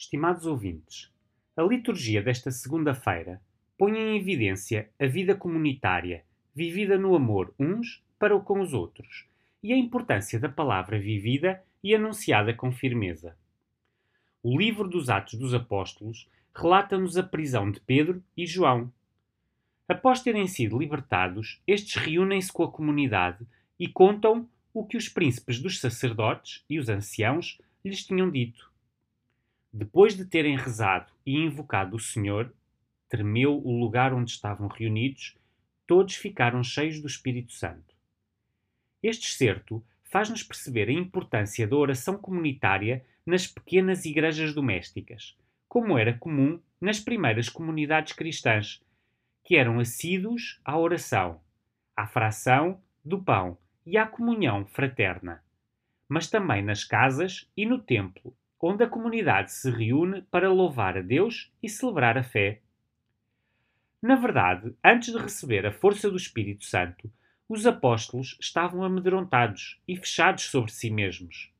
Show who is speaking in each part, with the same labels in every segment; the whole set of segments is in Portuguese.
Speaker 1: Estimados ouvintes, a liturgia desta segunda-feira põe em evidência a vida comunitária, vivida no amor uns para com os outros, e a importância da palavra vivida e anunciada com firmeza. O livro dos Atos dos Apóstolos relata-nos a prisão de Pedro e João. Após terem sido libertados, estes reúnem-se com a comunidade e contam o que os príncipes dos sacerdotes e os anciãos lhes tinham dito. Depois de terem rezado e invocado o Senhor, tremeu o lugar onde estavam reunidos, todos ficaram cheios do Espírito Santo. Este excerto faz-nos perceber a importância da oração comunitária nas pequenas igrejas domésticas, como era comum nas primeiras comunidades cristãs, que eram assíduos à oração, à fração do pão e à comunhão fraterna, mas também nas casas e no templo, onde a comunidade se reúne para louvar a Deus e celebrar a fé. Na verdade, antes de receber a força do Espírito Santo, os apóstolos estavam amedrontados e fechados sobre si mesmos.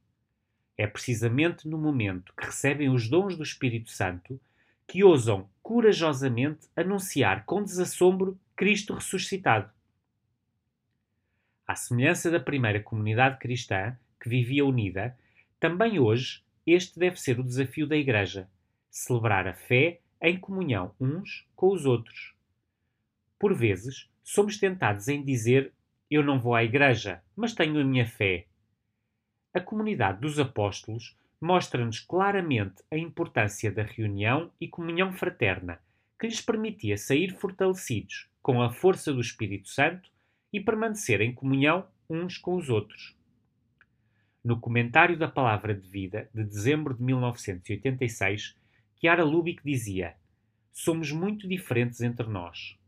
Speaker 1: É precisamente no momento que recebem os dons do Espírito Santo que ousam corajosamente anunciar com desassombro Cristo ressuscitado. À semelhança da primeira comunidade cristã, que vivia unida, também hoje este deve ser o desafio da Igreja: celebrar a fé em comunhão uns com os outros. Por vezes, somos tentados em dizer: Eu não vou à Igreja, mas tenho a minha fé. A comunidade dos apóstolos mostra-nos claramente a importância da reunião e comunhão fraterna, que lhes permitia sair fortalecidos com a força do Espírito Santo e permanecer em comunhão uns com os outros. No comentário da Palavra de Vida de dezembro de 1986, Chiara Lubick dizia: Somos muito diferentes entre nós.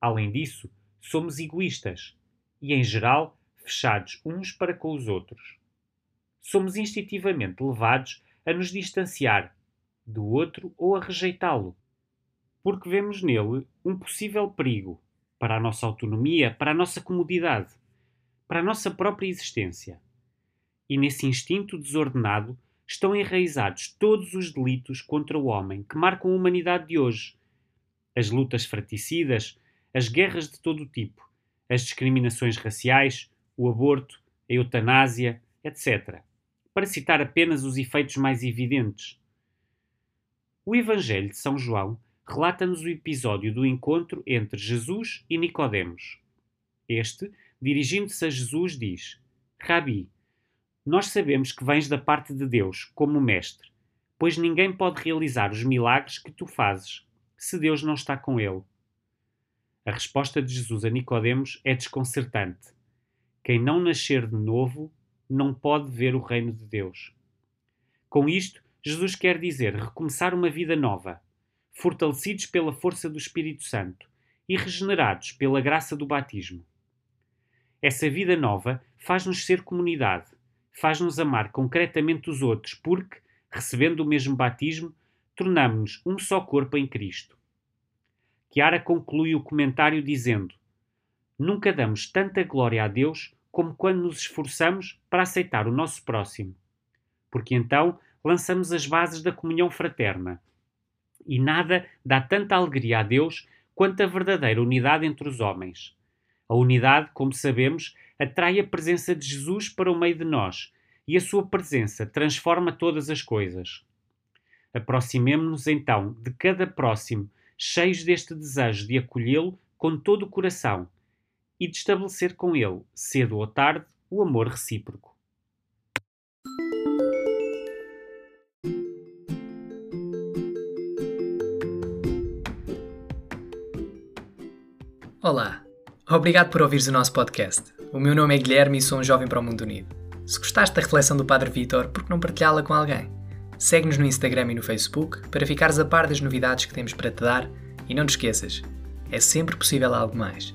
Speaker 1: Além disso, somos egoístas e, em geral, fechados uns para com os outros. Somos instintivamente levados a nos distanciar do outro ou a rejeitá-lo, porque vemos nele um possível perigo para a nossa autonomia, para a nossa comodidade, para a nossa própria existência e nesse instinto desordenado estão enraizados todos os delitos contra o homem que marcam a humanidade de hoje. As lutas fratricidas, as guerras de todo o tipo, as discriminações raciais, o aborto, a eutanásia, etc. Para citar apenas os efeitos mais evidentes. O Evangelho de São João relata-nos o episódio do encontro entre Jesus e Nicodemos. Este, dirigindo-se a Jesus, diz: Rabi, nós sabemos que vens da parte de Deus, como mestre, pois ninguém pode realizar os milagres que tu fazes, se Deus não está com ele. A resposta de Jesus a Nicodemos é desconcertante. Quem não nascer de novo não pode ver o reino de Deus. Com isto, Jesus quer dizer recomeçar uma vida nova, fortalecidos pela força do Espírito Santo e regenerados pela graça do batismo. Essa vida nova faz-nos ser comunidade, faz-nos amar concretamente os outros, porque, recebendo o mesmo batismo, tornamos-nos um só corpo em Cristo. Chiara conclui o comentário dizendo: Nunca damos tanta glória a Deus como quando nos esforçamos para aceitar o nosso próximo, porque então lançamos as bases da comunhão fraterna. E nada dá tanta alegria a Deus quanto a verdadeira unidade entre os homens. A unidade, como sabemos, atrai a presença de Jesus para o meio de nós e a sua presença transforma todas as coisas. Aproximemo-nos então de cada próximo, cheios deste desejo de acolhê-lo com todo o coração e de estabelecer com ele, cedo ou tarde, o amor recíproco.
Speaker 2: Olá, obrigado por ouvires o nosso podcast. O meu nome é Guilherme e sou um jovem para o mundo unido. Se gostaste da reflexão do Padre Vitor, por que não partilhá-la com alguém? Segue-nos no Instagram e no Facebook para ficares a par das novidades que temos para te dar e não te esqueças, é sempre possível algo mais.